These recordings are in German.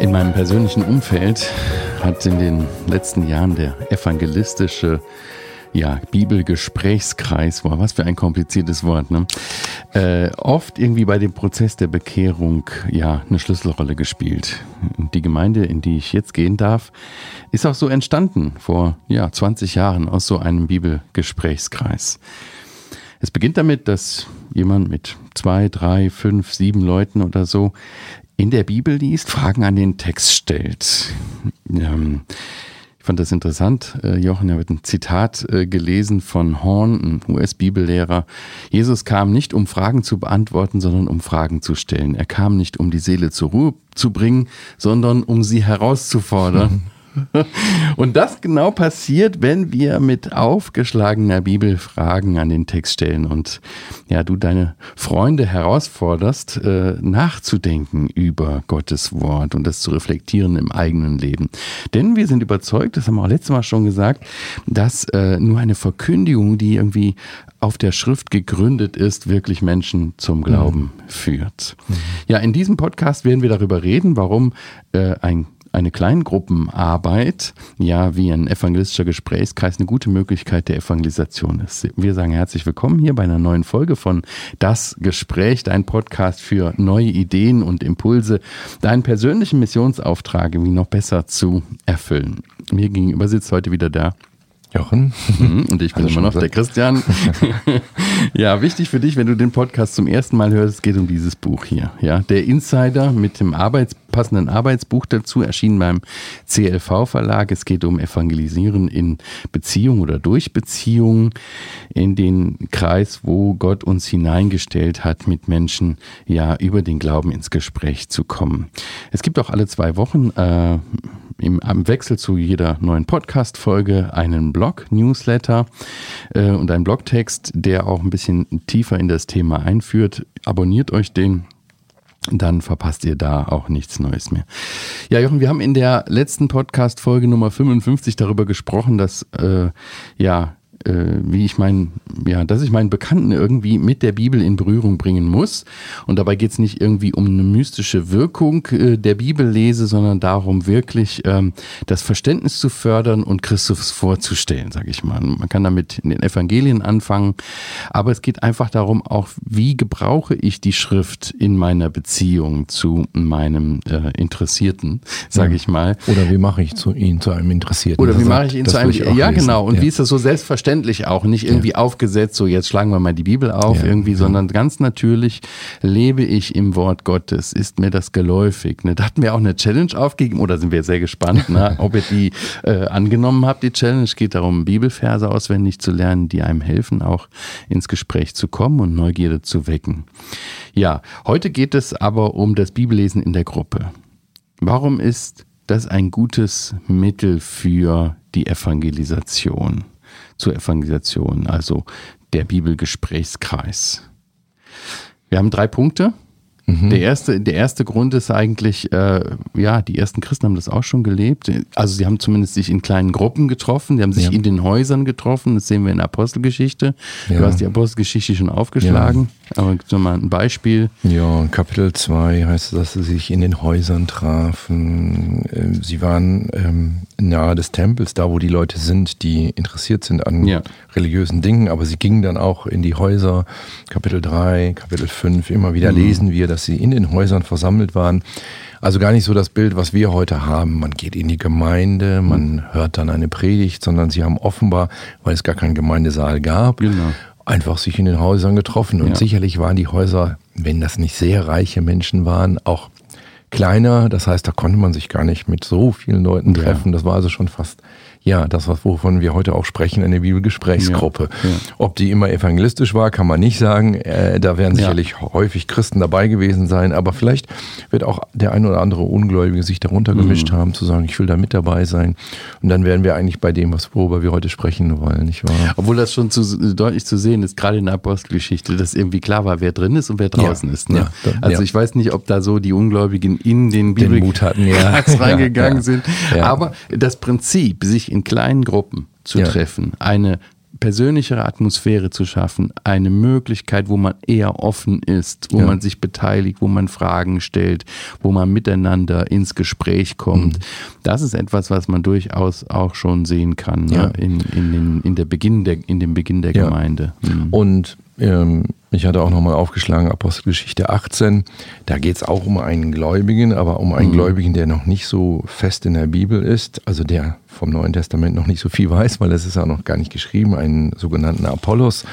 In meinem persönlichen Umfeld hat in den letzten Jahren der evangelistische ja, Bibelgesprächskreis, boah, was für ein kompliziertes Wort, ne? Äh, oft irgendwie bei dem Prozess der Bekehrung ja eine Schlüsselrolle gespielt. Die Gemeinde, in die ich jetzt gehen darf, ist auch so entstanden vor ja, 20 Jahren aus so einem Bibelgesprächskreis. Es beginnt damit, dass jemand mit zwei, drei, fünf, sieben Leuten oder so in der Bibel liest, Fragen an den Text stellt. Ähm, ich fand das interessant. Äh, Jochen hat ein Zitat äh, gelesen von Horn, ein US-Bibellehrer. Jesus kam nicht, um Fragen zu beantworten, sondern um Fragen zu stellen. Er kam nicht, um die Seele zur Ruhe zu bringen, sondern um sie herauszufordern. Und das genau passiert, wenn wir mit aufgeschlagener Bibel Fragen an den Text stellen und ja, du deine Freunde herausforderst, äh, nachzudenken über Gottes Wort und das zu reflektieren im eigenen Leben. Denn wir sind überzeugt, das haben wir auch letztes Mal schon gesagt, dass äh, nur eine Verkündigung, die irgendwie auf der Schrift gegründet ist, wirklich Menschen zum Glauben mhm. führt. Mhm. Ja, in diesem Podcast werden wir darüber reden, warum äh, ein eine Kleingruppenarbeit, ja, wie ein evangelistischer Gesprächskreis, eine gute Möglichkeit der Evangelisation ist. Wir sagen herzlich willkommen hier bei einer neuen Folge von Das Gespräch, dein Podcast für neue Ideen und Impulse, deinen persönlichen Missionsauftrag irgendwie noch besser zu erfüllen. Mir gegenüber sitzt heute wieder der Jochen. Mhm, und ich bin immer noch der Christian. ja, wichtig für dich, wenn du den Podcast zum ersten Mal hörst, es geht um dieses Buch hier. Ja, der Insider mit dem Arbeits passenden Arbeitsbuch dazu, erschienen beim CLV Verlag. Es geht um Evangelisieren in Beziehung oder durch Beziehungen in den Kreis, wo Gott uns hineingestellt hat, mit Menschen ja über den Glauben ins Gespräch zu kommen. Es gibt auch alle zwei Wochen äh, im, am Wechsel zu jeder neuen Podcast-Folge einen Blog-Newsletter äh, und einen Blogtext, der auch ein bisschen tiefer in das Thema einführt. Abonniert euch den dann verpasst ihr da auch nichts Neues mehr. Ja, Jochen, wir haben in der letzten Podcast-Folge Nummer 55 darüber gesprochen, dass äh, ja wie ich meinen, ja, dass ich meinen Bekannten irgendwie mit der Bibel in Berührung bringen muss. Und dabei geht es nicht irgendwie um eine mystische Wirkung äh, der Bibellese, sondern darum, wirklich ähm, das Verständnis zu fördern und Christus vorzustellen, sage ich mal. Man kann damit in den Evangelien anfangen, aber es geht einfach darum, auch wie gebrauche ich die Schrift in meiner Beziehung zu meinem äh, Interessierten, sage ja. ich mal. Oder wie mache ich zu, ihn zu einem Interessierten? Oder wie mache ich ihn zu einem, ja genau, und ja. wie ist das so selbstverständlich? Verständlich auch, nicht irgendwie ja. aufgesetzt, so jetzt schlagen wir mal die Bibel auf ja, irgendwie, ja. sondern ganz natürlich lebe ich im Wort Gottes, ist mir das geläufig. Ne? Da hatten wir auch eine Challenge aufgegeben oder sind wir sehr gespannt, ne? ob ihr die äh, angenommen habt, die Challenge. Es geht darum, Bibelverse auswendig zu lernen, die einem helfen, auch ins Gespräch zu kommen und Neugierde zu wecken. Ja, heute geht es aber um das Bibellesen in der Gruppe. Warum ist das ein gutes Mittel für die Evangelisation? Zur Evangelisation, also der Bibelgesprächskreis. Wir haben drei Punkte. Mhm. Der, erste, der erste Grund ist eigentlich, äh, ja, die ersten Christen haben das auch schon gelebt. Also sie haben zumindest sich in kleinen Gruppen getroffen, die haben sich ja. in den Häusern getroffen, das sehen wir in der Apostelgeschichte. Ja. Du hast die Apostelgeschichte schon aufgeschlagen, ja. aber gibt es mal ein Beispiel? Ja, Kapitel 2 heißt es, dass sie sich in den Häusern trafen. Ähm, sie waren ähm, nahe des Tempels, da wo die Leute sind, die interessiert sind an religiösen Dingen, aber sie gingen dann auch in die Häuser. Kapitel 3, Kapitel 5, immer wieder mhm. lesen wir, dass dass sie in den Häusern versammelt waren. Also gar nicht so das Bild, was wir heute haben. Man geht in die Gemeinde, man hört dann eine Predigt, sondern sie haben offenbar, weil es gar keinen Gemeindesaal gab, genau. einfach sich in den Häusern getroffen. Und ja. sicherlich waren die Häuser, wenn das nicht sehr reiche Menschen waren, auch kleiner. Das heißt, da konnte man sich gar nicht mit so vielen Leuten treffen. Ja. Das war also schon fast ja, das, wovon wir heute auch sprechen, eine Bibelgesprächsgruppe. Ja, ja. Ob die immer evangelistisch war, kann man nicht sagen. Äh, da werden sicherlich ja. häufig Christen dabei gewesen sein, aber vielleicht wird auch der ein oder andere Ungläubige sich darunter gemischt mhm. haben, zu sagen, ich will da mit dabei sein. Und dann wären wir eigentlich bei dem, was, worüber wir heute sprechen wollen, nicht wahr? Obwohl das schon zu, deutlich zu sehen ist, gerade in der Apostelgeschichte, dass irgendwie klar war, wer drin ist und wer draußen ist. Ne? Dann, also ich weiß nicht, ob da so die Ungläubigen in den Bibelmut hatten, ja. reingegangen sind. Aber das Prinzip, sich in kleinen Gruppen zu ja. treffen, eine persönlichere Atmosphäre zu schaffen, eine Möglichkeit, wo man eher offen ist, wo ja. man sich beteiligt, wo man Fragen stellt, wo man miteinander ins Gespräch kommt. Mhm. Das ist etwas, was man durchaus auch schon sehen kann ne? ja. ne? in, in, den, in, der Beginn der, in dem Beginn der ja. Gemeinde. Mhm. Und ähm, ich hatte auch nochmal aufgeschlagen, Apostelgeschichte 18. Da geht es auch um einen Gläubigen, aber um einen mhm. Gläubigen, der noch nicht so fest in der Bibel ist, also der vom Neuen Testament noch nicht so viel weiß, weil es ist auch noch gar nicht geschrieben, einen sogenannten Apollos.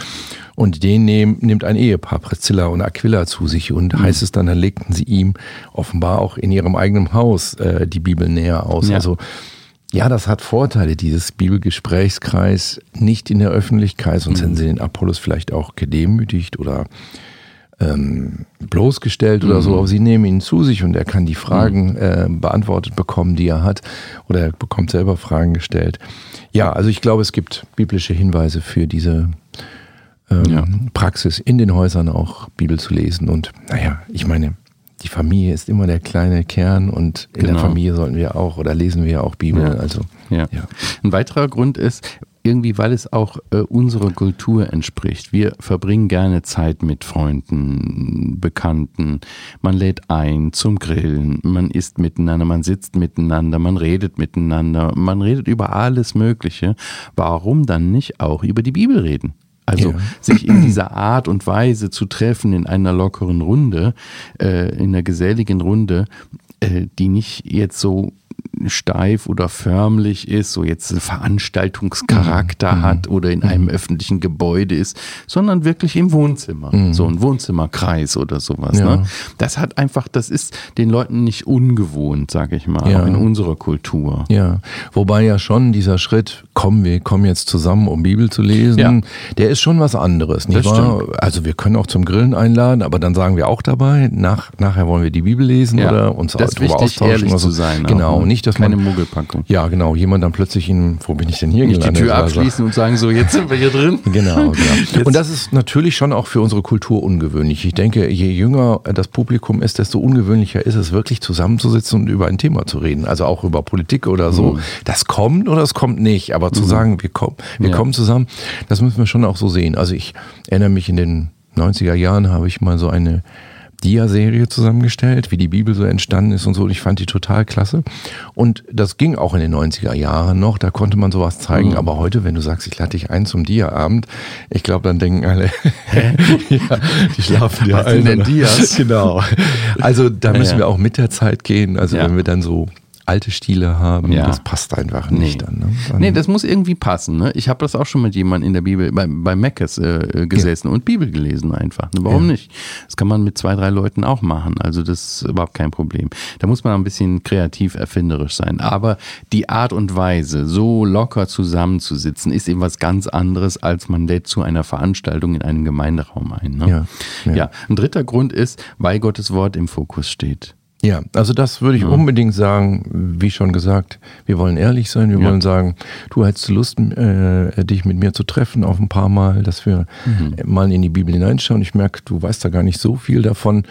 Und den nehm, nimmt ein Ehepaar, Priscilla und Aquila, zu sich und mhm. heißt es dann, dann legten sie ihm offenbar auch in ihrem eigenen Haus äh, die Bibel näher aus. Ja. Also ja, das hat Vorteile, dieses Bibelgesprächskreis nicht in der Öffentlichkeit, sonst mhm. hätten sie den Apollos vielleicht auch gedemütigt oder ähm, bloßgestellt mhm. oder so, mhm. aber sie nehmen ihn zu sich und er kann die Fragen mhm. äh, beantwortet bekommen, die er hat, oder er bekommt selber Fragen gestellt. Ja, also ich glaube, es gibt biblische Hinweise für diese ähm, ja. Praxis, in den Häusern auch Bibel zu lesen. Und naja, ich meine, die Familie ist immer der kleine Kern und in genau. der Familie sollten wir auch oder lesen wir auch Bibel. Ja. Also, ja. ja. Ein weiterer Grund ist, irgendwie, weil es auch äh, unserer Kultur entspricht. Wir verbringen gerne Zeit mit Freunden, Bekannten. Man lädt ein zum Grillen, man isst miteinander, man sitzt miteinander, man redet miteinander, man redet über alles Mögliche. Warum dann nicht auch über die Bibel reden? Also ja. sich in dieser Art und Weise zu treffen in einer lockeren Runde, äh, in einer geselligen Runde, äh, die nicht jetzt so steif oder förmlich ist, so jetzt einen Veranstaltungscharakter mhm. hat oder in einem mhm. öffentlichen Gebäude ist, sondern wirklich im Wohnzimmer, mhm. so ein Wohnzimmerkreis oder sowas. Ja. Ne? Das hat einfach, das ist den Leuten nicht ungewohnt, sage ich mal, ja. in unserer Kultur. Ja, wobei ja schon dieser Schritt, komm, wir kommen jetzt zusammen, um Bibel zu lesen, ja. der ist schon was anderes, nicht wahr? Also wir können auch zum Grillen einladen, aber dann sagen wir auch dabei, nach, nachher wollen wir die Bibel lesen oder uns das darüber wichtig, austauschen. Ehrlich so. zu sein. Genau, auch, ne? nicht, dass Keine man, Muggelpackung. Ja, genau, jemand dann plötzlich in, wo bin ich denn hier Nicht gelandet? die Tür abschließen und sagen so, jetzt sind wir hier drin. Genau, genau. Und das ist natürlich schon auch für unsere Kultur ungewöhnlich. Ich denke, je jünger das Publikum ist, desto ungewöhnlicher ist es wirklich zusammenzusitzen und über ein Thema zu reden. Also auch über Politik oder so. Mhm. Das kommt oder es kommt nicht. Aber zu mhm. sagen, wir kommen, wir ja. kommen zusammen, das müssen wir schon auch so sehen. Also ich erinnere mich in den 90er Jahren habe ich mal so eine Dia-Serie zusammengestellt, wie die Bibel so entstanden ist und so. Und ich fand die total klasse. Und das ging auch in den 90er Jahren noch. Da konnte man sowas zeigen. Mhm. Aber heute, wenn du sagst, ich lade dich ein zum Dia-Abend, ich glaube, dann denken alle, ja, die schlafen ja alle. denn Dias? Genau. Also da müssen ja, ja. wir auch mit der Zeit gehen. Also wenn wir dann so alte Stile haben. Ja. Das passt einfach nicht nee. dann, ne? dann. Nee, das muss irgendwie passen. Ne? Ich habe das auch schon mit jemandem in der Bibel, bei, bei Meckes äh, gesessen ja. und Bibel gelesen einfach. Ne? Warum ja. nicht? Das kann man mit zwei, drei Leuten auch machen. Also das ist überhaupt kein Problem. Da muss man ein bisschen kreativ erfinderisch sein. Aber die Art und Weise, so locker zusammenzusitzen, ist eben was ganz anderes, als man lädt zu einer Veranstaltung in einem Gemeinderaum ein. Ne? Ja, ein dritter Grund ist, weil Gottes Wort im Fokus steht. Ja, also das würde ich ja. unbedingt sagen, wie schon gesagt, wir wollen ehrlich sein, wir ja. wollen sagen, du hättest Lust, äh, dich mit mir zu treffen auf ein paar Mal, dass wir mhm. mal in die Bibel hineinschauen. Ich merke, du weißt da gar nicht so viel davon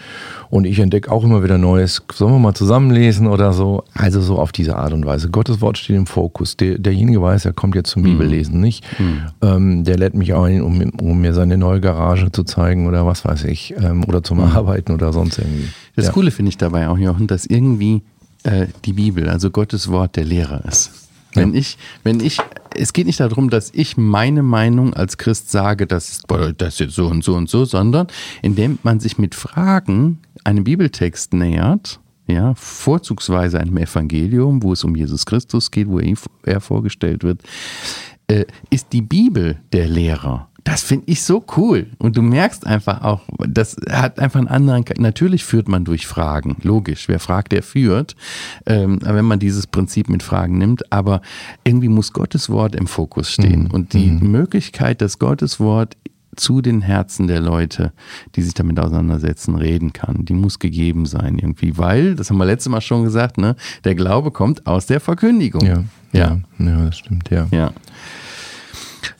und ich entdecke auch immer wieder Neues. Sollen wir mal zusammenlesen oder so? Also so auf diese Art und Weise. Gottes Wort steht im Fokus. Der, derjenige weiß, er kommt jetzt zum mhm. Bibellesen, nicht? Mhm. Ähm, der lädt mich ein, um, um, mir seine neue Garage zu zeigen oder was weiß ich, ähm, oder zum mhm. Arbeiten oder sonst irgendwie. Das ja. Coole finde ich dabei auch, Jochen, dass irgendwie äh, die Bibel, also Gottes Wort, der Lehrer ist. Wenn ja. ich, wenn ich, es geht nicht darum, dass ich meine Meinung als Christ sage, das ist, das ist jetzt so und so und so, sondern indem man sich mit Fragen einem Bibeltext nähert, ja, vorzugsweise einem Evangelium, wo es um Jesus Christus geht, wo er vorgestellt wird, äh, ist die Bibel der Lehrer. Das finde ich so cool. Und du merkst einfach auch, das hat einfach einen anderen. Natürlich führt man durch Fragen, logisch. Wer fragt, der führt. Ähm, wenn man dieses Prinzip mit Fragen nimmt, aber irgendwie muss Gottes Wort im Fokus stehen. Mhm. Und die mhm. Möglichkeit, dass Gottes Wort zu den Herzen der Leute, die sich damit auseinandersetzen, reden kann. Die muss gegeben sein irgendwie, weil, das haben wir letztes Mal schon gesagt, ne, der Glaube kommt aus der Verkündigung. Ja, ja, ja, ja das stimmt, ja. Ja.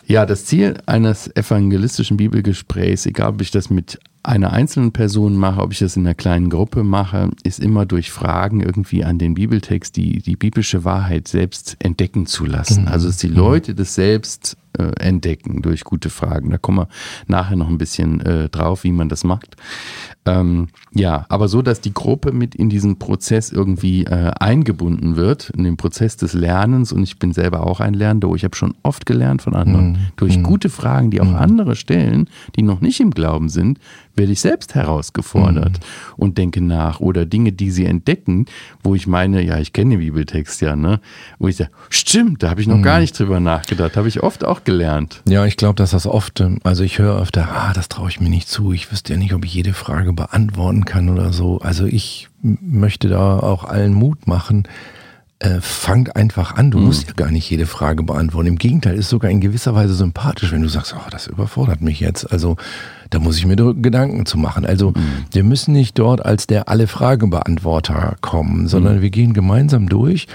Ja, das Ziel eines evangelistischen Bibelgesprächs, egal ob ich das mit einer einzelnen Person mache, ob ich das in einer kleinen Gruppe mache, ist immer durch Fragen irgendwie an den Bibeltext die, die biblische Wahrheit selbst entdecken zu lassen. Mhm. Also dass die Leute das selbst äh, entdecken durch gute Fragen. Da kommen wir nachher noch ein bisschen äh, drauf, wie man das macht. Ähm, ja, aber so, dass die Gruppe mit in diesen Prozess irgendwie äh, eingebunden wird, in den Prozess des Lernens. Und ich bin selber auch ein Lernender. Ich habe schon oft gelernt von anderen. Mhm. Durch mhm. gute Fragen, die auch mhm. andere stellen, die noch nicht im Glauben sind, werde ich selbst herausgefordert mhm. und denke nach. Oder Dinge, die sie entdecken, wo ich meine, ja, ich kenne den Bibeltext ja, ne? Wo ich sage, stimmt, da habe ich noch gar mhm. nicht drüber nachgedacht. Habe ich oft auch gelernt. Ja, ich glaube, dass das oft, ähm, also ich höre öfter, ah, das traue ich mir nicht zu. Ich wüsste ja nicht, ob ich jede Frage beantworten kann oder so. Also ich möchte da auch allen Mut machen. Äh, fangt einfach an. Du mhm. musst ja gar nicht jede Frage beantworten. Im Gegenteil, ist sogar in gewisser Weise sympathisch, wenn du sagst, oh, das überfordert mich jetzt. Also da muss ich mir Gedanken zu machen. Also mhm. wir müssen nicht dort als der alle Fragebeantworter kommen, sondern mhm. wir gehen gemeinsam durch.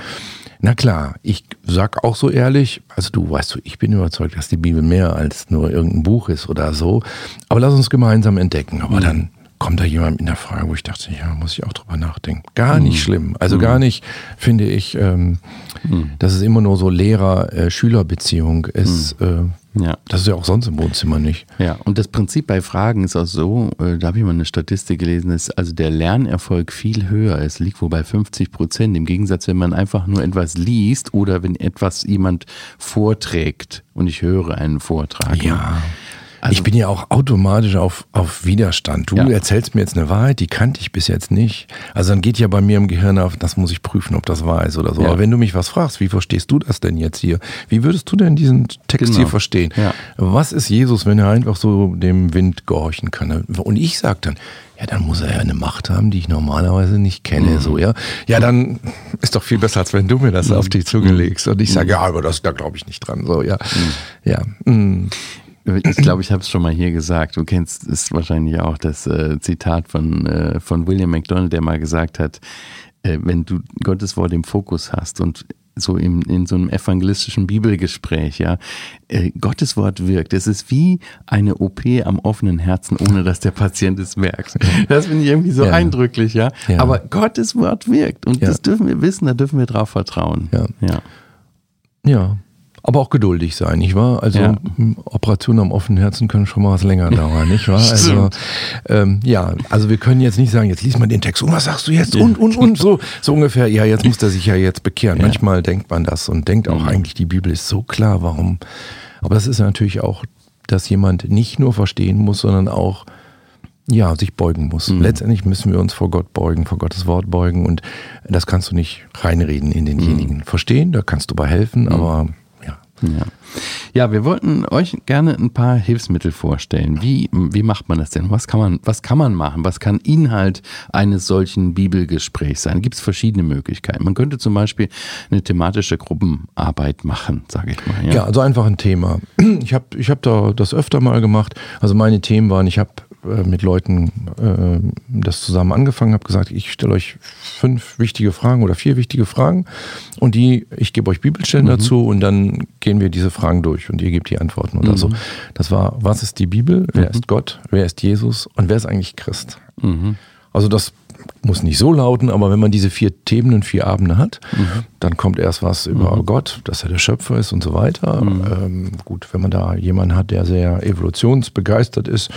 Na klar, ich sag auch so ehrlich, also du weißt du, ich bin überzeugt, dass die Bibel mehr als nur irgendein Buch ist oder so. Aber lass uns gemeinsam entdecken. Aber mhm. dann kommt da jemand mit einer Frage, wo ich dachte, ja, muss ich auch drüber nachdenken. Gar nicht mhm. schlimm. Also mhm. gar nicht, finde ich, ähm, mhm. dass es immer nur so Lehrer-Schüler-Beziehung ist. Mhm. Äh, ja. Das ist ja auch sonst im Wohnzimmer nicht. Ja, und das Prinzip bei Fragen ist auch so, äh, da habe ich mal eine Statistik gelesen, ist also der Lernerfolg viel höher. Es liegt wohl bei 50 Prozent. Im Gegensatz, wenn man einfach nur etwas liest oder wenn etwas jemand vorträgt und ich höre einen Vortrag. Ja. Also, ich bin ja auch automatisch auf, auf Widerstand. Du ja. erzählst mir jetzt eine Wahrheit, die kannte ich bis jetzt nicht. Also dann geht ja bei mir im Gehirn auf, das muss ich prüfen, ob das wahr ist oder so. Ja. Aber wenn du mich was fragst, wie verstehst du das denn jetzt hier? Wie würdest du denn diesen Text genau. hier verstehen? Ja. Was ist Jesus, wenn er einfach so dem Wind gehorchen kann? Und ich sage dann, ja, dann muss er ja eine Macht haben, die ich normalerweise nicht kenne, mhm. so, ja. Ja, dann ist doch viel besser, als wenn du mir das mhm. auf die Zunge legst. Und ich sage, mhm. ja, aber das, da glaube ich nicht dran, so, ja. Mhm. Ja. Ich glaube, ich habe es schon mal hier gesagt. Du kennst es wahrscheinlich auch, das äh, Zitat von, äh, von William McDonald, der mal gesagt hat, äh, wenn du Gottes Wort im Fokus hast und so im, in so einem evangelistischen Bibelgespräch, ja, äh, Gottes Wort wirkt. Es ist wie eine OP am offenen Herzen, ohne dass der Patient es merkt. Das finde ich irgendwie so ja. eindrücklich, ja? ja? Aber Gottes Wort wirkt und ja. das dürfen wir wissen, da dürfen wir drauf vertrauen. Ja. ja. Aber auch geduldig sein, nicht wahr? Also ja. Operationen am offenen Herzen können schon mal was länger dauern, nicht wahr? Also ähm, ja, also wir können jetzt nicht sagen, jetzt lies mal den Text und was sagst du jetzt und und und so so ungefähr. Ja, jetzt muss er sich ja jetzt bekehren. Ja. Manchmal denkt man das und denkt auch mhm. eigentlich, die Bibel ist so klar, warum? Aber das ist natürlich auch, dass jemand nicht nur verstehen muss, sondern auch ja, sich beugen muss. Mhm. Letztendlich müssen wir uns vor Gott beugen, vor Gottes Wort beugen und das kannst du nicht reinreden in denjenigen. Mhm. Verstehen, da kannst du bei helfen, mhm. aber ja. ja, wir wollten euch gerne ein paar Hilfsmittel vorstellen. Wie, wie macht man das denn? Was kann man, was kann man machen? Was kann Inhalt eines solchen Bibelgesprächs sein? Gibt es verschiedene Möglichkeiten. Man könnte zum Beispiel eine thematische Gruppenarbeit machen, sage ich mal. Ja? ja, also einfach ein Thema. Ich habe ich hab da das öfter mal gemacht. Also meine Themen waren, ich habe äh, mit Leuten äh, das zusammen angefangen, habe gesagt, ich stelle euch fünf wichtige Fragen oder vier wichtige Fragen und die, ich gebe euch Bibelstellen mhm. dazu und dann gehen wir diese Fragen durch und ihr gebt die Antworten oder mhm. so. Das war, was ist die Bibel? Wer mhm. ist Gott? Wer ist Jesus? Und wer ist eigentlich Christ? Mhm. Also das muss nicht so lauten, aber wenn man diese vier Themen und vier Abende hat, mhm. dann kommt erst was über mhm. Gott, dass er der Schöpfer ist und so weiter. Mhm. Ähm, gut, wenn man da jemanden hat, der sehr evolutionsbegeistert ist,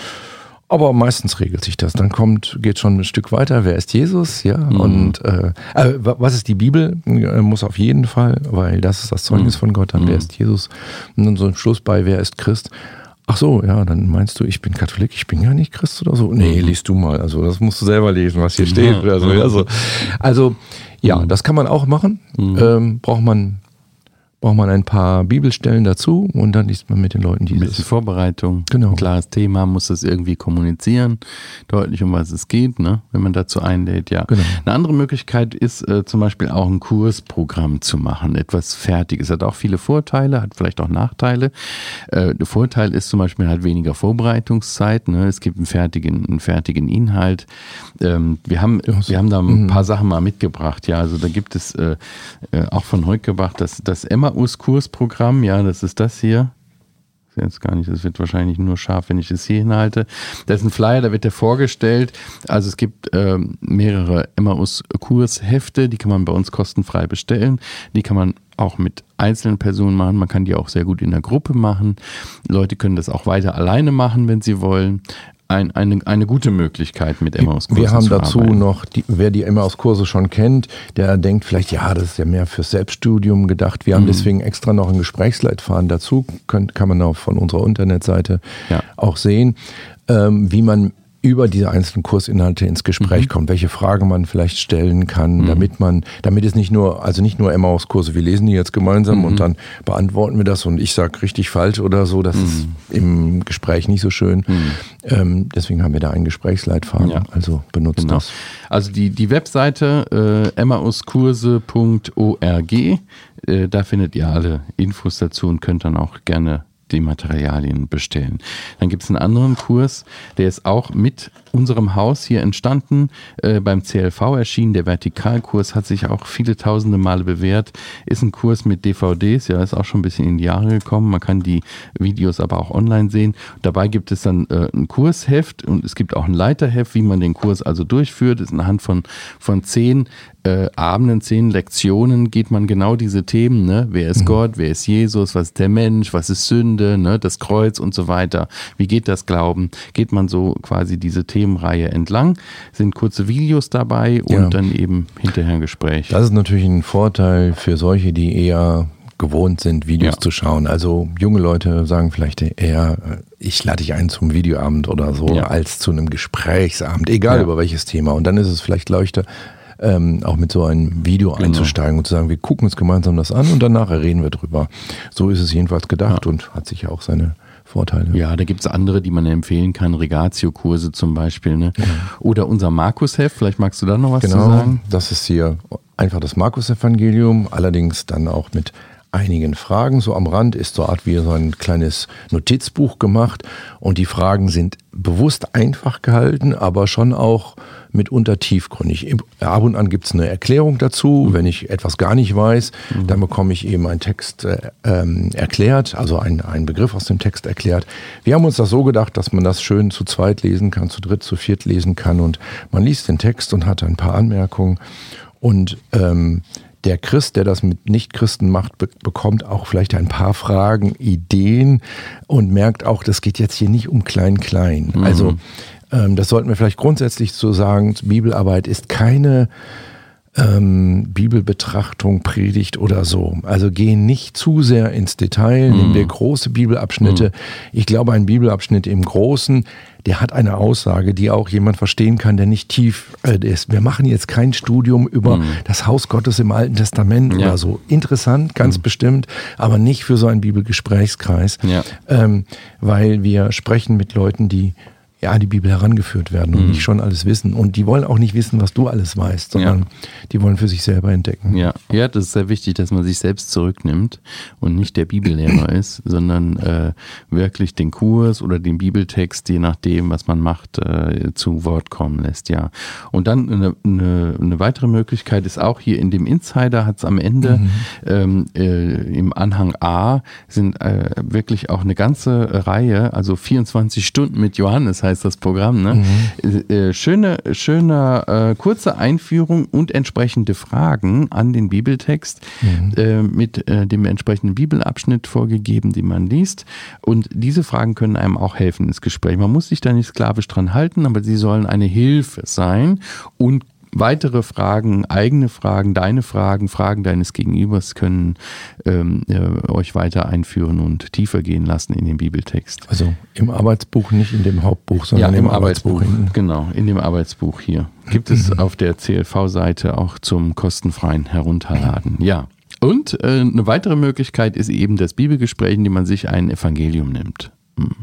aber meistens regelt sich das. Dann kommt, geht schon ein Stück weiter. Wer ist Jesus? Ja. Mhm. Und äh, äh, was ist die Bibel? Muss auf jeden Fall, weil das ist das Zeugnis mhm. von Gott. Dann mhm. wer ist Jesus? Und dann so ein Schluss bei Wer ist Christ? Ach so, ja, dann meinst du, ich bin Katholik, ich bin gar nicht Christ oder so? Nee, mhm. liest du mal. Also das musst du selber lesen, was hier steht. Also, also, also ja, mhm. das kann man auch machen. Mhm. Ähm, braucht man braucht man ein paar Bibelstellen dazu und dann liest man mit den Leuten dieses. Ein bisschen Vorbereitung. Genau. Ein klares Thema, muss das irgendwie kommunizieren, deutlich um was es geht, ne? wenn man dazu einlädt, ja. Genau. Eine andere Möglichkeit ist äh, zum Beispiel auch ein Kursprogramm zu machen, etwas Fertiges. Hat auch viele Vorteile, hat vielleicht auch Nachteile. Äh, der Vorteil ist zum Beispiel halt weniger Vorbereitungszeit. Ne? Es gibt einen fertigen, einen fertigen Inhalt. Ähm, wir, haben, wir haben da ein mhm. paar Sachen mal mitgebracht. Ja, also da gibt es äh, äh auch von Heuk gebracht, dass das Emma Emmaus-Kursprogramm, ja, das ist das hier. jetzt gar nicht, das wird wahrscheinlich nur scharf, wenn ich das hier hinhalte. Da ist ein Flyer, da wird der vorgestellt. Also es gibt äh, mehrere Emmaus-Kurshefte, die kann man bei uns kostenfrei bestellen. Die kann man auch mit einzelnen Personen machen. Man kann die auch sehr gut in der Gruppe machen. Leute können das auch weiter alleine machen, wenn sie wollen ein, eine, eine gute Möglichkeit mit Emmaus-Kursen. Wir haben dazu arbeiten. noch, die, wer die Emmaus-Kurse schon kennt, der denkt vielleicht, ja, das ist ja mehr für Selbststudium gedacht. Wir haben mhm. deswegen extra noch ein Gesprächsleitfaden dazu, Könnt, kann man auch von unserer Internetseite ja. auch sehen, ähm, wie man über diese einzelnen Kursinhalte ins Gespräch mhm. kommt, welche Fragen man vielleicht stellen kann, mhm. damit man, damit es nicht nur, also nicht nur Emmaus-Kurse, wir lesen die jetzt gemeinsam mhm. und dann beantworten wir das und ich sage richtig falsch oder so, das ist mhm. im Gespräch nicht so schön. Mhm. Ähm, deswegen haben wir da einen Gesprächsleitfaden, ja. also benutzt genau. das. Also die, die Webseite äh, emmauskurse.org, äh, da findet ihr alle Infos dazu und könnt dann auch gerne die Materialien bestellen. Dann gibt es einen anderen Kurs, der ist auch mit unserem Haus hier entstanden, äh, beim CLV erschienen. Der Vertikalkurs hat sich auch viele tausende Male bewährt. Ist ein Kurs mit DVDs, ja, ist auch schon ein bisschen in die Jahre gekommen. Man kann die Videos aber auch online sehen. Dabei gibt es dann äh, ein Kursheft und es gibt auch ein Leiterheft, wie man den Kurs also durchführt. Ist anhand von, von zehn äh, Abenden, zehn Lektionen geht man genau diese Themen, ne? Wer ist mhm. Gott, wer ist Jesus, was ist der Mensch, was ist Sünde, ne? Das Kreuz und so weiter. Wie geht das Glauben? Geht man so quasi diese Themenreihe entlang, sind kurze Videos dabei und ja. dann eben hinterher ein Gespräch. Das ist natürlich ein Vorteil für solche, die eher gewohnt sind, Videos ja. zu schauen. Also junge Leute sagen vielleicht eher, äh, ich lade dich ein zum Videoabend oder so, ja. als zu einem Gesprächsabend, egal ja. über welches Thema. Und dann ist es vielleicht leichter, ähm, auch mit so einem Video genau. einzusteigen und zu sagen, wir gucken uns gemeinsam das an und danach reden wir drüber. So ist es jedenfalls gedacht ja. und hat sicher auch seine Vorteile. Ja, da gibt es andere, die man empfehlen kann, Regatio-Kurse zum Beispiel. Ne? Ja. Oder unser Markus-Heft, vielleicht magst du da noch was genau, zu sagen? Das ist hier einfach das Markus-Evangelium, allerdings dann auch mit einigen Fragen. So am Rand ist so Art wie so ein kleines Notizbuch gemacht und die Fragen sind bewusst einfach gehalten, aber schon auch mitunter tiefgründig. Ab und an gibt es eine Erklärung dazu. Wenn ich etwas gar nicht weiß, mhm. dann bekomme ich eben einen Text äh, ähm, erklärt, also einen, einen Begriff aus dem Text erklärt. Wir haben uns das so gedacht, dass man das schön zu zweit lesen kann, zu dritt, zu viert lesen kann und man liest den Text und hat ein paar Anmerkungen und ähm, der Christ, der das mit Nichtchristen macht, be bekommt auch vielleicht ein paar Fragen, Ideen und merkt auch, das geht jetzt hier nicht um Klein-Klein. Mhm. Also ähm, das sollten wir vielleicht grundsätzlich so sagen, Bibelarbeit ist keine ähm, Bibelbetrachtung, Predigt oder so. Also gehen nicht zu sehr ins Detail, mhm. nimm dir große Bibelabschnitte. Mhm. Ich glaube, ein Bibelabschnitt im Großen, der hat eine Aussage, die auch jemand verstehen kann, der nicht tief äh, ist. Wir machen jetzt kein Studium über mhm. das Haus Gottes im Alten Testament ja. oder so. Interessant, ganz mhm. bestimmt, aber nicht für so einen Bibelgesprächskreis, ja. ähm, weil wir sprechen mit Leuten, die ja, an die Bibel herangeführt werden und mhm. nicht schon alles wissen. Und die wollen auch nicht wissen, was du alles weißt, sondern ja. die wollen für sich selber entdecken. Ja. ja, das ist sehr wichtig, dass man sich selbst zurücknimmt und nicht der Bibellehrer ist, sondern äh, wirklich den Kurs oder den Bibeltext, je nachdem, was man macht, äh, zu Wort kommen lässt. Ja. Und dann eine, eine, eine weitere Möglichkeit ist auch hier in dem Insider hat es am Ende mhm. ähm, äh, im Anhang A sind äh, wirklich auch eine ganze Reihe, also 24 Stunden mit Johannes heißt heißt das Programm. Ne? Mhm. Äh, schöne, schöne äh, kurze Einführung und entsprechende Fragen an den Bibeltext mhm. äh, mit äh, dem entsprechenden Bibelabschnitt vorgegeben, den man liest. Und diese Fragen können einem auch helfen ins Gespräch. Man muss sich da nicht sklavisch dran halten, aber sie sollen eine Hilfe sein und weitere Fragen, eigene Fragen, deine Fragen, Fragen deines Gegenübers können ähm, äh, euch weiter einführen und tiefer gehen lassen in den Bibeltext. Also im Arbeitsbuch, nicht in dem Hauptbuch, sondern ja, im, im Arbeitsbuch. Arbeitsbuch genau, in dem Arbeitsbuch hier. Gibt es auf der CLV-Seite auch zum kostenfreien Herunterladen. Ja. Und äh, eine weitere Möglichkeit ist eben das Bibelgespräch, in dem man sich ein Evangelium nimmt. Hm.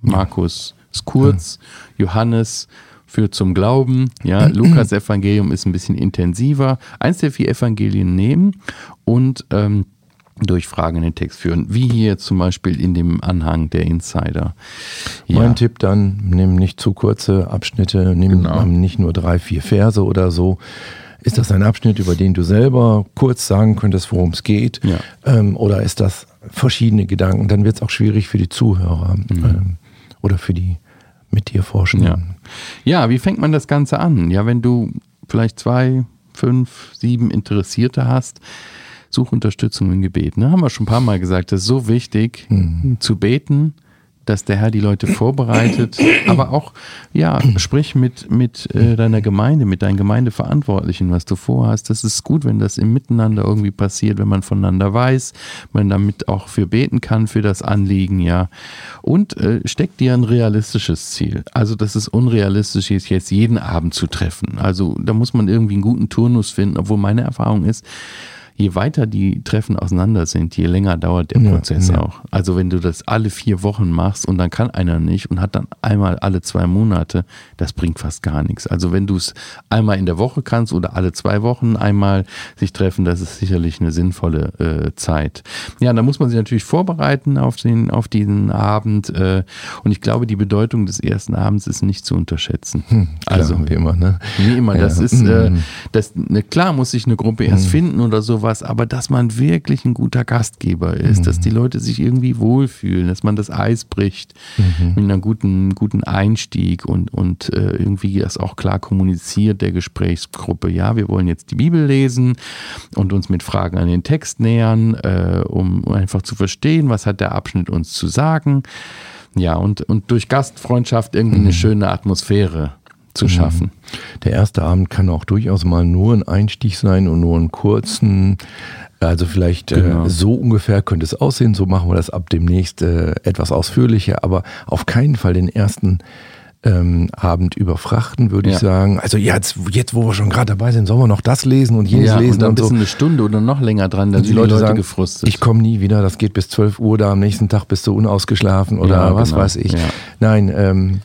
Markus ist kurz, Johannes führt zum Glauben. Ja, Lukas Evangelium ist ein bisschen intensiver. Eins der vier Evangelien nehmen und ähm, durch Fragen in den Text führen, wie hier zum Beispiel in dem Anhang der Insider. Ja. Mein Tipp dann, nimm nicht zu kurze Abschnitte, nimm genau. nicht nur drei, vier Verse oder so. Ist das ein Abschnitt, über den du selber kurz sagen könntest, worum es geht? Ja. Ähm, oder ist das verschiedene Gedanken. Dann wird es auch schwierig für die Zuhörer mhm. ähm, oder für die mit dir forschen. Ja. ja, wie fängt man das Ganze an? Ja, wenn du vielleicht zwei, fünf, sieben Interessierte hast, such Unterstützung im Gebet. Ne? Haben wir schon ein paar Mal gesagt, das ist so wichtig mhm. zu beten dass der Herr die Leute vorbereitet, aber auch, ja, sprich mit, mit äh, deiner Gemeinde, mit deinen Gemeindeverantwortlichen, was du vorhast. Das ist gut, wenn das im Miteinander irgendwie passiert, wenn man voneinander weiß, man damit auch für beten kann, für das Anliegen, ja. Und äh, steckt dir ein realistisches Ziel. Also, das ist unrealistisch, jetzt jeden Abend zu treffen. Also, da muss man irgendwie einen guten Turnus finden, obwohl meine Erfahrung ist, je weiter die Treffen auseinander sind, je länger dauert der Prozess ja, ja. auch. Also wenn du das alle vier Wochen machst und dann kann einer nicht und hat dann einmal alle zwei Monate, das bringt fast gar nichts. Also wenn du es einmal in der Woche kannst oder alle zwei Wochen einmal sich treffen, das ist sicherlich eine sinnvolle äh, Zeit. Ja, da muss man sich natürlich vorbereiten auf, den, auf diesen Abend äh, und ich glaube, die Bedeutung des ersten Abends ist nicht zu unterschätzen. Hm, klar, also wie immer, ne? Wie immer, ja. das ist, äh, mhm. das, ne, klar muss sich eine Gruppe erst hm. finden oder so sowas, aber dass man wirklich ein guter Gastgeber ist, mhm. dass die Leute sich irgendwie wohlfühlen, dass man das Eis bricht mhm. mit einem guten, guten Einstieg und, und äh, irgendwie das auch klar kommuniziert der Gesprächsgruppe. Ja, wir wollen jetzt die Bibel lesen und uns mit Fragen an den Text nähern, äh, um einfach zu verstehen, was hat der Abschnitt uns zu sagen. Ja, und, und durch Gastfreundschaft irgendwie mhm. eine schöne Atmosphäre zu mhm. schaffen. Der erste Abend kann auch durchaus mal nur ein Einstieg sein und nur einen kurzen. Also vielleicht äh, genau. äh, so ungefähr könnte es aussehen. So machen wir das ab demnächst äh, etwas ausführlicher, aber auf keinen Fall den ersten ähm, Abend überfrachten, würde ja. ich sagen. Also jetzt, jetzt, wo wir schon gerade dabei sind, sollen wir noch das lesen und jenes ja, lesen. Und dann und so. eine Stunde oder noch länger dran, dann die, die Leute, Leute sagen, gefrustet. Ich komme nie wieder, das geht bis 12 Uhr, da am nächsten Tag bist du unausgeschlafen oder ja, was genau. weiß ich. Nein, ähm,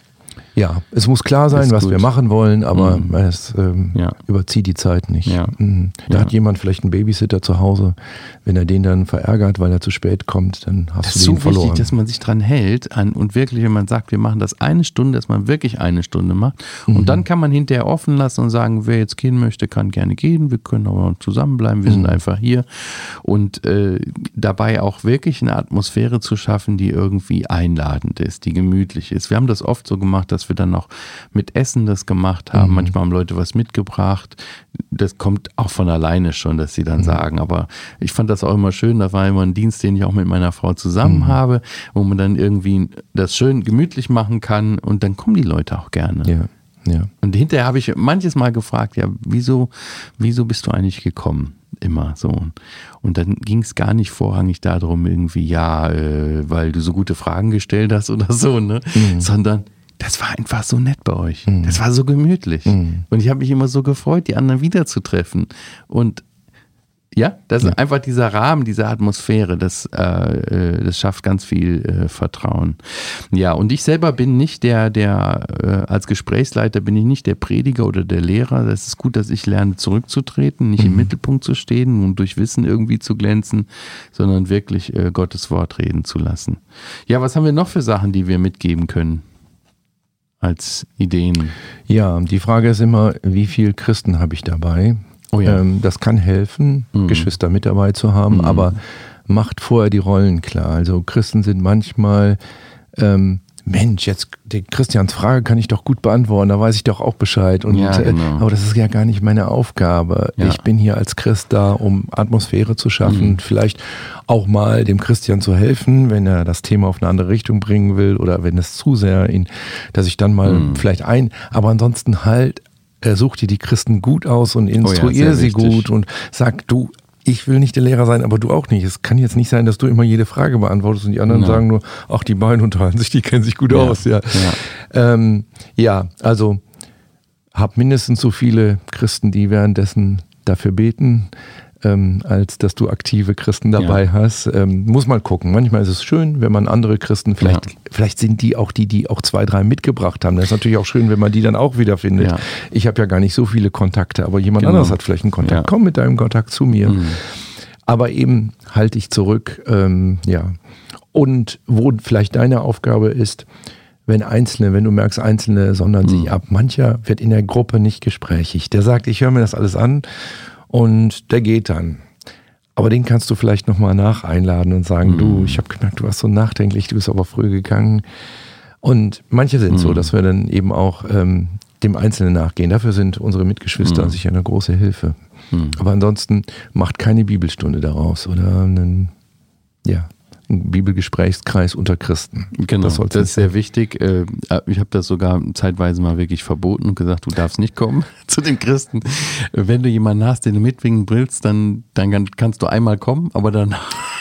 ja, es muss klar sein, was gut. wir machen wollen, aber mhm. es ähm, ja. überzieht die Zeit nicht. Ja. Mhm. Da ja. hat jemand vielleicht einen Babysitter zu Hause. Wenn er den dann verärgert, weil er zu spät kommt, dann hast das du den so verloren. Es ist so wichtig, dass man sich dran hält an, und wirklich, wenn man sagt, wir machen das eine Stunde, dass man wirklich eine Stunde macht. Mhm. Und dann kann man hinterher offen lassen und sagen, wer jetzt gehen möchte, kann gerne gehen. Wir können aber zusammenbleiben. Wir sind mhm. einfach hier. Und äh, dabei auch wirklich eine Atmosphäre zu schaffen, die irgendwie einladend ist, die gemütlich ist. Wir haben das oft so gemacht, dass wir dann noch mit Essen das gemacht haben. Mhm. Manchmal haben Leute was mitgebracht. Das kommt auch von alleine schon, dass sie dann mhm. sagen. Aber ich fand das auch immer schön. Da war immer ein Dienst, den ich auch mit meiner Frau zusammen mhm. habe, wo man dann irgendwie das schön gemütlich machen kann und dann kommen die Leute auch gerne. Ja. Ja. Und hinterher habe ich manches Mal gefragt, ja, wieso, wieso bist du eigentlich gekommen? Immer so. Und dann ging es gar nicht vorrangig darum, irgendwie, ja, äh, weil du so gute Fragen gestellt hast oder so, ne? Mhm. Sondern das war einfach so nett bei euch. Mhm. Das war so gemütlich. Mhm. Und ich habe mich immer so gefreut, die anderen wiederzutreffen. Und ja, das ja. ist einfach dieser Rahmen, diese Atmosphäre, das, äh, äh, das schafft ganz viel äh, Vertrauen. Ja, und ich selber bin nicht der, der, äh, als Gesprächsleiter bin ich nicht der Prediger oder der Lehrer. Das ist gut, dass ich lerne, zurückzutreten, nicht mhm. im Mittelpunkt zu stehen und durch Wissen irgendwie zu glänzen, sondern wirklich äh, Gottes Wort reden zu lassen. Ja, was haben wir noch für Sachen, die wir mitgeben können? Als Ideen? Ja, die Frage ist immer, wie viele Christen habe ich dabei? Oh ja. Ähm, das kann helfen, mhm. Geschwister mit dabei zu haben, mhm. aber macht vorher die Rollen klar. Also Christen sind manchmal ähm, Mensch, jetzt die Christians Frage kann ich doch gut beantworten, da weiß ich doch auch Bescheid. Und, ja, äh, genau. äh, aber das ist ja gar nicht meine Aufgabe. Ja. Ich bin hier als Christ da, um Atmosphäre zu schaffen, mhm. vielleicht auch mal dem Christian zu helfen, wenn er das Thema auf eine andere Richtung bringen will oder wenn es zu sehr ihn, dass ich dann mal mhm. vielleicht ein, aber ansonsten halt er sucht dir die Christen gut aus und instruiere oh ja, sie wichtig. gut und sag, du, ich will nicht der Lehrer sein, aber du auch nicht. Es kann jetzt nicht sein, dass du immer jede Frage beantwortest und die anderen Nein. sagen nur, ach, die beiden unterhalten sich, die kennen sich gut ja. aus. Ja, ja. Ähm, ja also hab mindestens so viele Christen, die währenddessen dafür beten ähm, als dass du aktive Christen dabei ja. hast. Ähm, muss man gucken. Manchmal ist es schön, wenn man andere Christen, vielleicht, ja. vielleicht sind die auch die, die auch zwei, drei mitgebracht haben. Das ist natürlich auch schön, wenn man die dann auch wiederfindet. Ja. Ich habe ja gar nicht so viele Kontakte, aber jemand genau. anderes hat vielleicht einen Kontakt. Komm mit deinem Kontakt zu mir. Mhm. Aber eben halte ich zurück. Ähm, ja. Und wo vielleicht deine Aufgabe ist, wenn Einzelne, wenn du merkst, Einzelne sondern mhm. sich ab. Mancher wird in der Gruppe nicht gesprächig. Der sagt, ich höre mir das alles an und der geht dann. Aber den kannst du vielleicht nochmal nach einladen und sagen, mhm. du, ich habe gemerkt, du warst so nachdenklich, du bist aber früh gegangen. Und manche sind mhm. so, dass wir dann eben auch ähm, dem Einzelnen nachgehen. Dafür sind unsere Mitgeschwister mhm. sicher eine große Hilfe. Mhm. Aber ansonsten macht keine Bibelstunde daraus oder einen, ja, ein Bibelgesprächskreis unter Christen. Genau, das, das ist sehr wichtig. Äh, ich habe das sogar zeitweise mal wirklich verboten und gesagt, du darfst nicht kommen zu den Christen. Wenn du jemanden hast, den du mitwingen willst, dann, dann kannst du einmal kommen, aber dann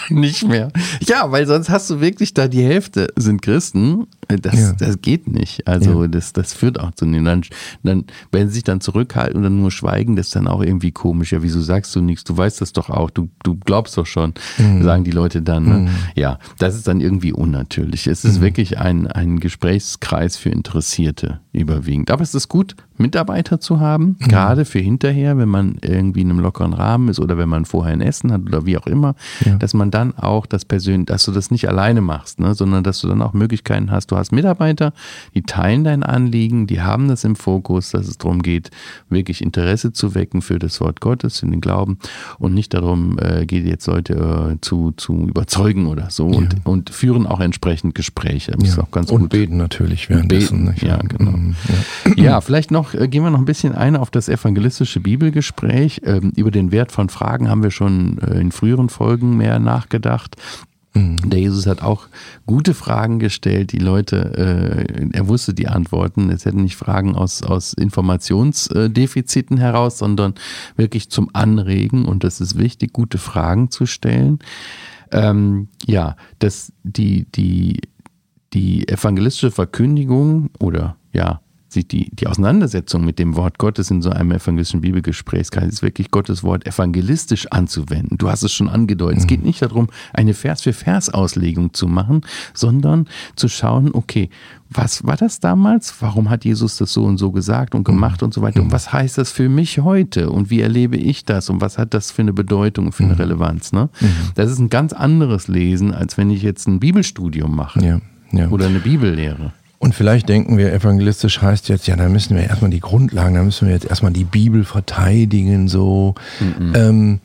nicht mehr. Ja, weil sonst hast du wirklich da die Hälfte sind Christen. Das, ja. das geht nicht. Also ja. das, das führt auch zu dann, dann, wenn sie sich dann zurückhalten und dann nur schweigen, das ist dann auch irgendwie komisch. Ja, wieso sagst du nichts? Du weißt das doch auch. Du, du glaubst doch schon, mhm. sagen die Leute dann. Ne? Mhm. Ja, das ist dann irgendwie unnatürlich. Es ist mhm. wirklich ein, ein Gesprächskreis für Interessierte überwiegend. Aber es ist gut, Mitarbeiter zu haben, mhm. gerade für hinterher, wenn man irgendwie in einem lockeren Rahmen ist oder wenn man vorher ein Essen hat oder wie auch immer, ja. dass man dann auch das persönlich, dass du das nicht alleine machst, ne, sondern dass du dann auch Möglichkeiten hast. Du hast Mitarbeiter, die teilen dein Anliegen, die haben das im Fokus, dass es darum geht, wirklich Interesse zu wecken für das Wort Gottes, in den Glauben und nicht darum äh, geht jetzt Leute äh, zu, zu überzeugen oder so ja. und, und führen auch entsprechend Gespräche. Das ja. auch ganz und gut. beten natürlich währenddessen. Beten, ja, genau. Mhm. ja, vielleicht noch äh, gehen wir noch ein bisschen ein auf das evangelistische Bibelgespräch. Ähm, über den Wert von Fragen haben wir schon äh, in früheren Folgen mehr nachgedacht. Mhm. Der Jesus hat auch gute Fragen gestellt. Die Leute, äh, er wusste die Antworten. Es hätten nicht Fragen aus, aus Informationsdefiziten heraus, sondern wirklich zum Anregen. Und das ist wichtig, gute Fragen zu stellen. Ähm, ja, dass die, die, die evangelistische Verkündigung oder ja, die, die Auseinandersetzung mit dem Wort Gottes in so einem evangelistischen Bibelgesprächskreis ist wirklich Gottes Wort evangelistisch anzuwenden. Du hast es schon angedeutet. Mhm. Es geht nicht darum, eine Vers-für-Vers-Auslegung zu machen, sondern zu schauen, okay, was war das damals? Warum hat Jesus das so und so gesagt und gemacht mhm. und so weiter? Und mhm. was heißt das für mich heute? Und wie erlebe ich das? Und was hat das für eine Bedeutung, für eine mhm. Relevanz? Ne? Mhm. Das ist ein ganz anderes Lesen, als wenn ich jetzt ein Bibelstudium mache. Ja. Ja. Oder eine Bibellehre. Und vielleicht denken wir, evangelistisch heißt jetzt, ja, da müssen wir erstmal die Grundlagen, da müssen wir jetzt erstmal die Bibel verteidigen, so. Mhm. Ähm,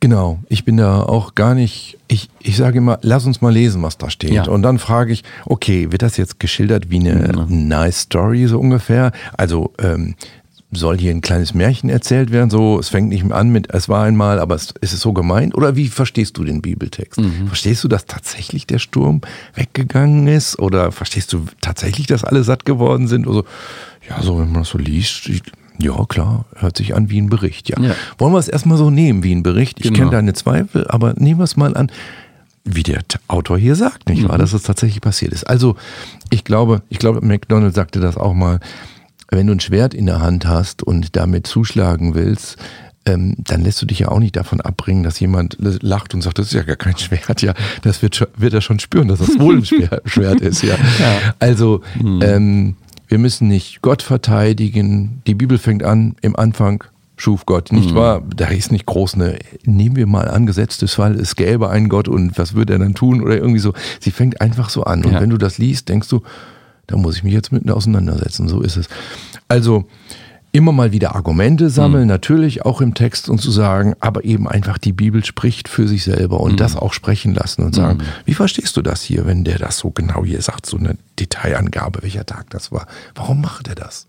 genau, ich bin da auch gar nicht, ich, ich sage immer, lass uns mal lesen, was da steht. Ja. Und dann frage ich, okay, wird das jetzt geschildert wie eine mhm. nice Story, so ungefähr? Also, ähm, soll hier ein kleines Märchen erzählt werden? So, es fängt nicht an mit, es war einmal, aber es, ist es so gemeint? Oder wie verstehst du den Bibeltext? Mhm. Verstehst du, dass tatsächlich der Sturm weggegangen ist? Oder verstehst du tatsächlich, dass alle satt geworden sind? Oder so, ja, so, wenn man das so liest, ja, klar, hört sich an wie ein Bericht, ja. ja. Wollen wir es erstmal so nehmen wie ein Bericht? Ich genau. kenne deine Zweifel, aber nehmen wir es mal an, wie der Autor hier sagt, nicht wahr, mhm. dass es tatsächlich passiert ist. Also, ich glaube, ich glaube, McDonald sagte das auch mal, wenn du ein Schwert in der Hand hast und damit zuschlagen willst, ähm, dann lässt du dich ja auch nicht davon abbringen, dass jemand lacht und sagt, das ist ja gar kein Schwert. Ja, das wird, wird er schon spüren, dass das wohl ein Schwert ist. Ja. ja. Also, hm. ähm, wir müssen nicht Gott verteidigen. Die Bibel fängt an, im Anfang schuf Gott. Nicht mhm. wahr? Da ist nicht groß eine, nehmen wir mal angesetztes Fall, es gäbe einen Gott und was würde er dann tun oder irgendwie so. Sie fängt einfach so an. Und ja. wenn du das liest, denkst du, da muss ich mich jetzt mit auseinandersetzen. So ist es. Also immer mal wieder Argumente sammeln, mhm. natürlich auch im Text und zu sagen, aber eben einfach die Bibel spricht für sich selber und mhm. das auch sprechen lassen und sagen, mhm. wie verstehst du das hier, wenn der das so genau hier sagt, so eine Detailangabe, welcher Tag das war? Warum macht er das?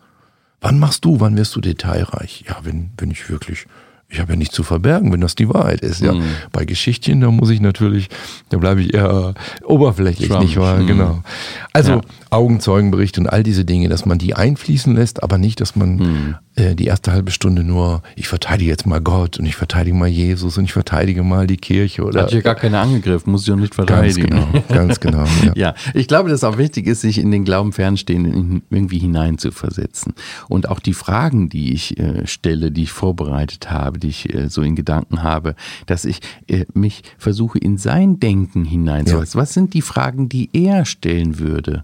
Wann machst du, wann wirst du detailreich? Ja, wenn, wenn ich wirklich ich habe ja nichts zu verbergen, wenn das die Wahrheit ist. Ja. Mhm. Bei Geschichtchen, da muss ich natürlich, da bleibe ich eher oberflächlich, Trump. nicht wahr? Mhm. Genau. Also ja. Augenzeugenbericht und all diese Dinge, dass man die einfließen lässt, aber nicht, dass man mhm. Äh, die erste halbe Stunde nur, ich verteidige jetzt mal Gott und ich verteidige mal Jesus und ich verteidige mal die Kirche. Oder, Hat hier gar keiner angegriffen, muss ich auch nicht verteidigen. Ganz genau, ganz genau. Ja. ja. ich glaube, dass es auch wichtig ist, sich in den Glauben fernstehenden irgendwie hinein zu versetzen. Und auch die Fragen, die ich äh, stelle, die ich vorbereitet habe, die ich äh, so in Gedanken habe, dass ich äh, mich versuche, in sein Denken hineinzusetzen. Ja. Was sind die Fragen, die er stellen würde?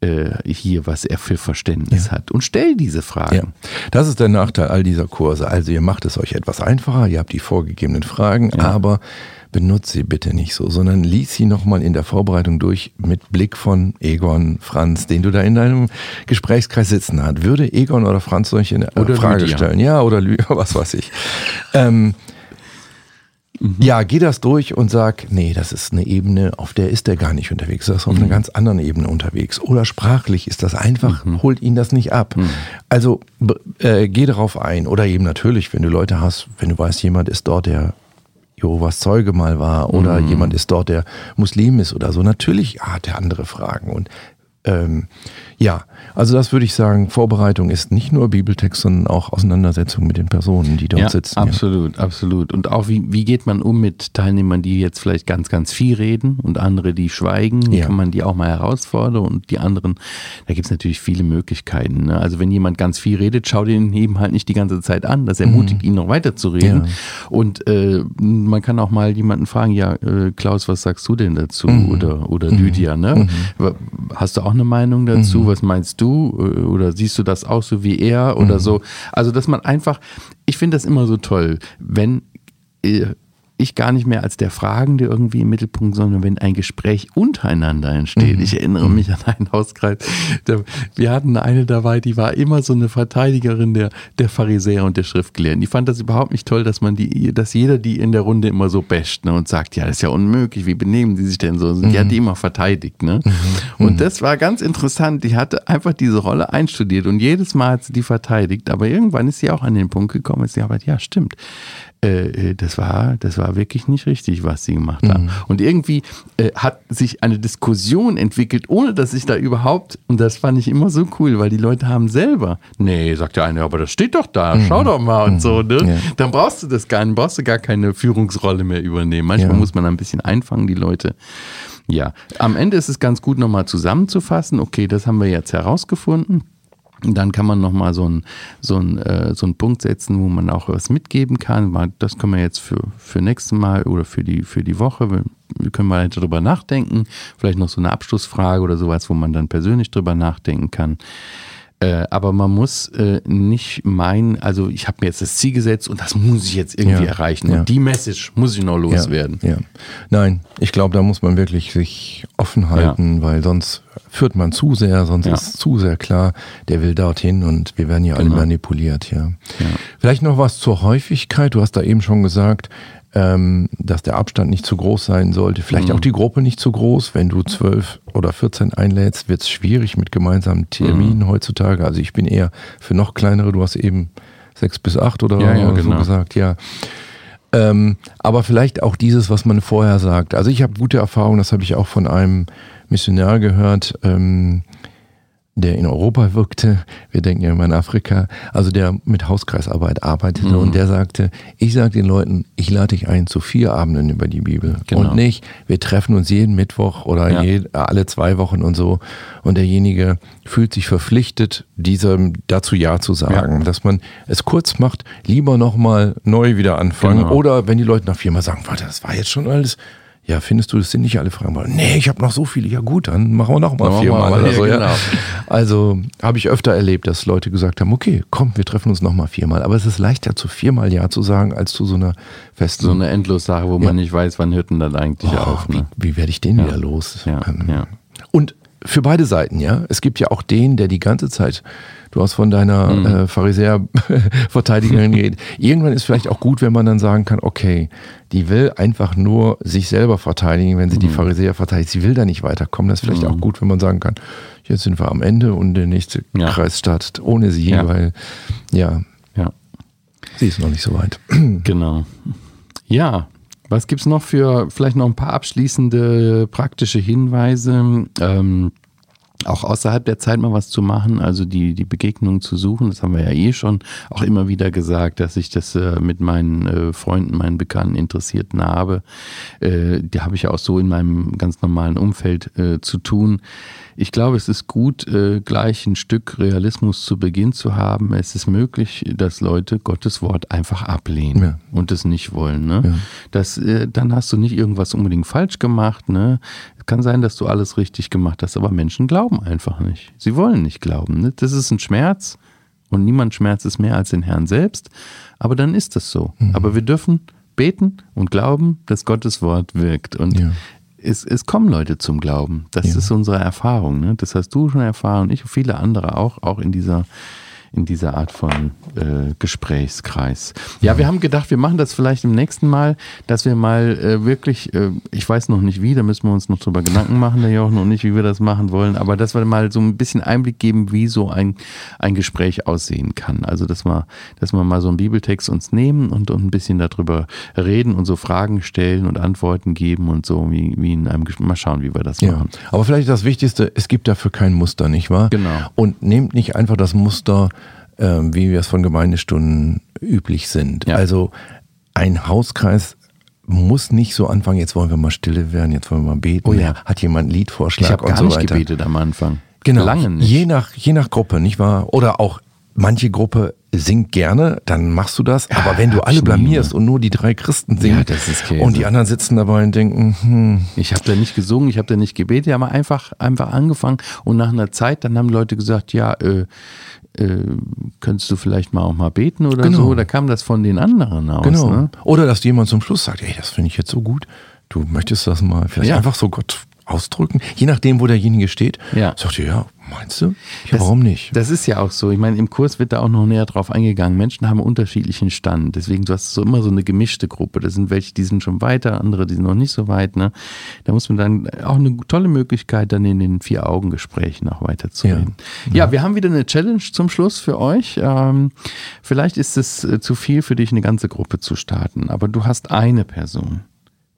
Äh, hier, was er für Verständnis ja. hat. Und stell diese Fragen. Ja. Das ist der Nachteil all dieser Kurse. Also ihr macht es euch etwas einfacher, ihr habt die vorgegebenen Fragen, ja. aber benutzt sie bitte nicht so, sondern lies sie nochmal in der Vorbereitung durch mit Blick von Egon, Franz, den du da in deinem Gesprächskreis sitzen hast. Würde Egon oder Franz solche eine oder Frage Lydia. stellen? Ja, oder Lydia, was weiß ich. ähm, Mhm. Ja, geh das durch und sag, nee, das ist eine Ebene, auf der ist er gar nicht unterwegs. Das ist auf mhm. einer ganz anderen Ebene unterwegs. Oder sprachlich ist das einfach, mhm. holt ihn das nicht ab. Mhm. Also äh, geh darauf ein. Oder eben natürlich, wenn du Leute hast, wenn du weißt, jemand ist dort, der Jehovas Zeuge mal war oder mhm. jemand ist dort, der Muslim ist oder so. Natürlich hat er andere Fragen und ähm, ja, also das würde ich sagen, Vorbereitung ist nicht nur Bibeltext, sondern auch Auseinandersetzung mit den Personen, die dort ja, sitzen. Absolut, ja. absolut. Und auch wie, wie geht man um mit Teilnehmern, die jetzt vielleicht ganz, ganz viel reden und andere, die schweigen? Wie ja. kann man die auch mal herausfordern? Und die anderen, da gibt es natürlich viele Möglichkeiten. Ne? Also wenn jemand ganz viel redet, schau den eben halt nicht die ganze Zeit an. Das ermutigt mhm. ihn noch weiter zu reden. Und äh, man kann auch mal jemanden fragen, ja, äh, Klaus, was sagst du denn dazu? Mhm. Oder, oder mhm. Lydia, ne? Mhm. Hast du auch eine Meinung dazu? Mhm. Was meinst du? Äh, oder siehst du das auch so wie er? Oder mhm. so. Also, dass man einfach, ich finde das immer so toll, wenn äh, ich gar nicht mehr als der Fragende irgendwie im Mittelpunkt, sondern wenn ein Gespräch untereinander entsteht. Mhm. Ich erinnere mhm. mich an einen Hauskreis. Der, wir hatten eine dabei, die war immer so eine Verteidigerin der, der Pharisäer und der Schriftgelehrten. Die fand das überhaupt nicht toll, dass man die, dass jeder die in der Runde immer so basht ne, und sagt, ja, das ist ja unmöglich, wie benehmen die sich denn so? Die hat die mhm. immer verteidigt. Ne? Mhm. Und das war ganz interessant. Die hatte einfach diese Rolle einstudiert und jedes Mal hat sie die verteidigt. Aber irgendwann ist sie auch an den Punkt gekommen, dass sie aber, ja, stimmt. Äh, äh, das war, das war wirklich nicht richtig, was sie gemacht haben. Mhm. Und irgendwie äh, hat sich eine Diskussion entwickelt, ohne dass ich da überhaupt, und das fand ich immer so cool, weil die Leute haben selber, nee, sagt der eine, aber das steht doch da, mhm. schau doch mal und mhm. so, ne? Ja. Dann brauchst du das gar nicht, brauchst du gar keine Führungsrolle mehr übernehmen. Manchmal ja. muss man ein bisschen einfangen, die Leute. Ja, am Ende ist es ganz gut, nochmal zusammenzufassen. Okay, das haben wir jetzt herausgefunden. Dann kann man nochmal so einen so äh, so einen Punkt setzen, wo man auch was mitgeben kann. Das können wir jetzt für, für nächstes Mal oder für die, für die Woche, wir können mal darüber nachdenken. Vielleicht noch so eine Abschlussfrage oder sowas, wo man dann persönlich drüber nachdenken kann. Äh, aber man muss äh, nicht meinen, also ich habe mir jetzt das Ziel gesetzt und das muss ich jetzt irgendwie ja, erreichen. Ja. Und die Message muss ich noch loswerden. Ja. Nein, ich glaube, da muss man wirklich sich offen halten, weil sonst führt man zu sehr, sonst ist zu sehr klar, der will dorthin und wir werden ja genau. alle manipuliert. Ja. Vielleicht noch was zur Häufigkeit. Du hast da eben schon gesagt, ähm, dass der Abstand nicht zu groß sein sollte. Vielleicht mhm. auch die Gruppe nicht zu groß. Wenn du zwölf oder 14 einlädst, wird es schwierig mit gemeinsamen Terminen mhm. heutzutage. Also ich bin eher für noch kleinere. Du hast eben sechs bis acht oder ja, ja, genau. so gesagt, ja. Ähm, aber vielleicht auch dieses, was man vorher sagt. Also ich habe gute Erfahrungen, das habe ich auch von einem Missionar gehört. Ähm, der in Europa wirkte, wir denken ja immer in Afrika, also der mit Hauskreisarbeit arbeitete mhm. und der sagte, ich sage den Leuten, ich lade dich ein zu vier Abenden über die Bibel genau. und nicht, wir treffen uns jeden Mittwoch oder ja. je, alle zwei Wochen und so und derjenige fühlt sich verpflichtet, diesem dazu Ja zu sagen, ja. dass man es kurz macht, lieber nochmal neu wieder anfangen genau. oder wenn die Leute nach viermal sagen, warte, das war jetzt schon alles, ja, findest du, das sind nicht alle Fragen? Nee, ich habe noch so viele. Ja gut, dann machen wir noch mal viermal oder so. Ja, genau. Also habe ich öfter erlebt, dass Leute gesagt haben, okay, komm, wir treffen uns noch mal viermal. Aber es ist leichter, zu viermal Ja zu sagen, als zu so einer festen... So eine Endlossache, wo ja. man nicht weiß, wann hört denn das eigentlich oh, auf. Ne? Wie, wie werde ich den ja. wieder los? Ja. Ähm, ja. Und für beide Seiten, ja. Es gibt ja auch den, der die ganze Zeit Du hast von deiner mhm. äh, Pharisäer-Verteidigerin geredet. Irgendwann ist vielleicht auch gut, wenn man dann sagen kann, okay, die will einfach nur sich selber verteidigen, wenn sie mhm. die Pharisäer verteidigt. Sie will da nicht weiterkommen. Das ist vielleicht mhm. auch gut, wenn man sagen kann, jetzt sind wir am Ende und der nächste ja. Kreis startet ohne sie, ja. weil ja, ja, sie ist noch nicht so weit. Genau. Ja, was gibt es noch für vielleicht noch ein paar abschließende praktische Hinweise? Ähm, auch außerhalb der Zeit mal was zu machen, also die, die Begegnung zu suchen. Das haben wir ja eh schon auch immer wieder gesagt, dass ich das äh, mit meinen äh, Freunden, meinen Bekannten, Interessierten habe. Äh, die habe ich ja auch so in meinem ganz normalen Umfeld äh, zu tun. Ich glaube, es ist gut, äh, gleich ein Stück Realismus zu Beginn zu haben. Es ist möglich, dass Leute Gottes Wort einfach ablehnen ja. und es nicht wollen. Ne? Ja. Das, äh, dann hast du nicht irgendwas unbedingt falsch gemacht. Ne? Es kann sein, dass du alles richtig gemacht hast, aber Menschen glauben einfach nicht. Sie wollen nicht glauben. Ne? Das ist ein Schmerz und niemand schmerzt es mehr als den Herrn selbst. Aber dann ist das so. Mhm. Aber wir dürfen beten und glauben, dass Gottes Wort wirkt. Und ja es, es kommen Leute zum Glauben. Das ja. ist unsere Erfahrung. Ne? Das hast du schon erfahren, ich und viele andere auch, auch in dieser, in dieser Art von äh, Gesprächskreis. Ja, wir haben gedacht, wir machen das vielleicht im nächsten Mal, dass wir mal äh, wirklich, äh, ich weiß noch nicht wie, da müssen wir uns noch drüber Gedanken machen, der Jochen, und nicht, wie wir das machen wollen, aber dass wir mal so ein bisschen Einblick geben, wie so ein, ein Gespräch aussehen kann. Also, dass wir, dass wir mal so einen Bibeltext uns nehmen und, und ein bisschen darüber reden und so Fragen stellen und Antworten geben und so, wie, wie in einem Gespräch. Mal schauen, wie wir das ja. machen. Aber vielleicht das Wichtigste, es gibt dafür kein Muster, nicht wahr? Genau. Und nehmt nicht einfach das Muster, wie wir es von Gemeindestunden üblich sind. Ja. Also ein Hauskreis muss nicht so anfangen, jetzt wollen wir mal stille werden, jetzt wollen wir mal beten. Oh ja. Hat jemand einen Liedvorschlag Ich habe und gar so nicht weiter. gebetet am Anfang. Genau. Lange nicht. Je nach, je nach Gruppe, nicht wahr? Oder auch manche Gruppe singt gerne, dann machst du das. Aber wenn du hab alle blamierst und nur die drei Christen singen Ja, das ist Käse. und die anderen sitzen dabei und denken, hm, Ich habe da nicht gesungen, ich habe da nicht gebetet, wir haben einfach, einfach angefangen und nach einer Zeit, dann haben Leute gesagt, ja, äh, äh, könntest du vielleicht mal auch mal beten oder Genau. so? Da kam das von den anderen aus. genau. Ne? Oder dass jemand zum Schluss sagt, ey, das finde ich jetzt so gut. Du möchtest das mal vielleicht Ja. einfach so Gott ausdrücken. Je nachdem, wo derjenige steht. Ja. Sagt ihr, ja, meinst du? Ja, Das- warum nicht? Das ist ja auch so. Ich meine, im Kurs wird da auch noch näher drauf eingegangen. Menschen haben unterschiedlichen Stand. Deswegen, du hast so immer so eine gemischte Gruppe. Das sind welche, die sind schon weiter, andere, die sind noch nicht so weit. Ne? Da muss man dann auch eine tolle Möglichkeit, dann in den Vier-Augen-Gesprächen auch weiterzureden. Ja. ja, wir haben wieder eine Challenge zum Schluss für euch. Ähm, vielleicht ist es äh, zu viel für dich, eine ganze Gruppe zu starten, aber du hast eine Person.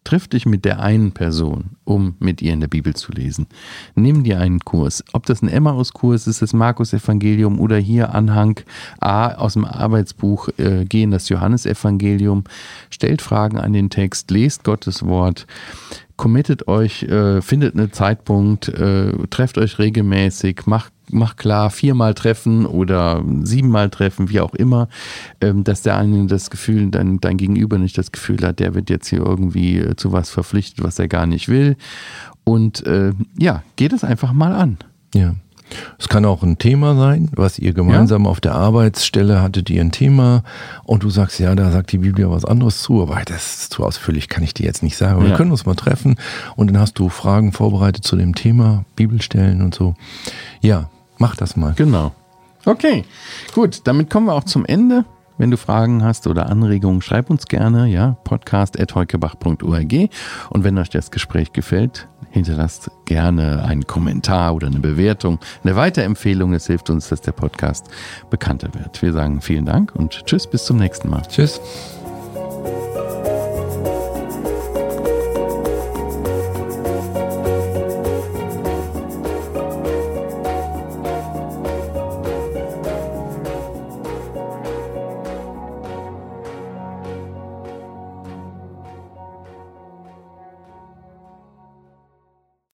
Triff dich mit der einen Person, um mit ihr in der Bibel zu lesen. Nimm dir einen Kurs. Ob das ein Emmaus-Kurs ist, das Markus-Evangelium oder hier Anhang A aus dem Arbeitsbuch äh, Geh das Johannesevangelium. Stellt Fragen an den Text, lest Gottes Wort, committet euch, äh, findet einen Zeitpunkt, äh, trefft euch regelmäßig, macht mach klar, viermal treffen oder siebenmal treffen, wie auch immer, ähm, dass der eine das Gefühl, dein, dein Gegenüber nicht das Gefühl hat, der wird jetzt hier irgendwie äh, zu was verpflichtet, was er gar nicht will. Und äh, ja, geht es einfach mal an. Ja. Es kann auch ein Thema sein, was ihr gemeinsam auf der Arbeitsstelle hattet, ihr ein Thema und du sagst, ja, da sagt die Bibel was anderes zu, aber das ist zu ausführlich, kann ich dir jetzt nicht sagen. Ja. Wir können uns mal treffen und dann hast du Fragen vorbereitet zu dem Thema, Bibelstellen und so. Ja, mach das mal. Genau. Okay, gut, damit kommen wir auch zum Ende. Wenn du Fragen hast oder Anregungen, schreib uns gerne, ja, podcast.heukebach.org. Und wenn euch das Gespräch gefällt, hinterlasst gerne einen Kommentar oder eine Bewertung, eine Weiterempfehlung. Das hilft uns, dass der Podcast bekannter wird. Wir sagen vielen Dank und tschüss, bis zum nächsten Mal. Tschüss.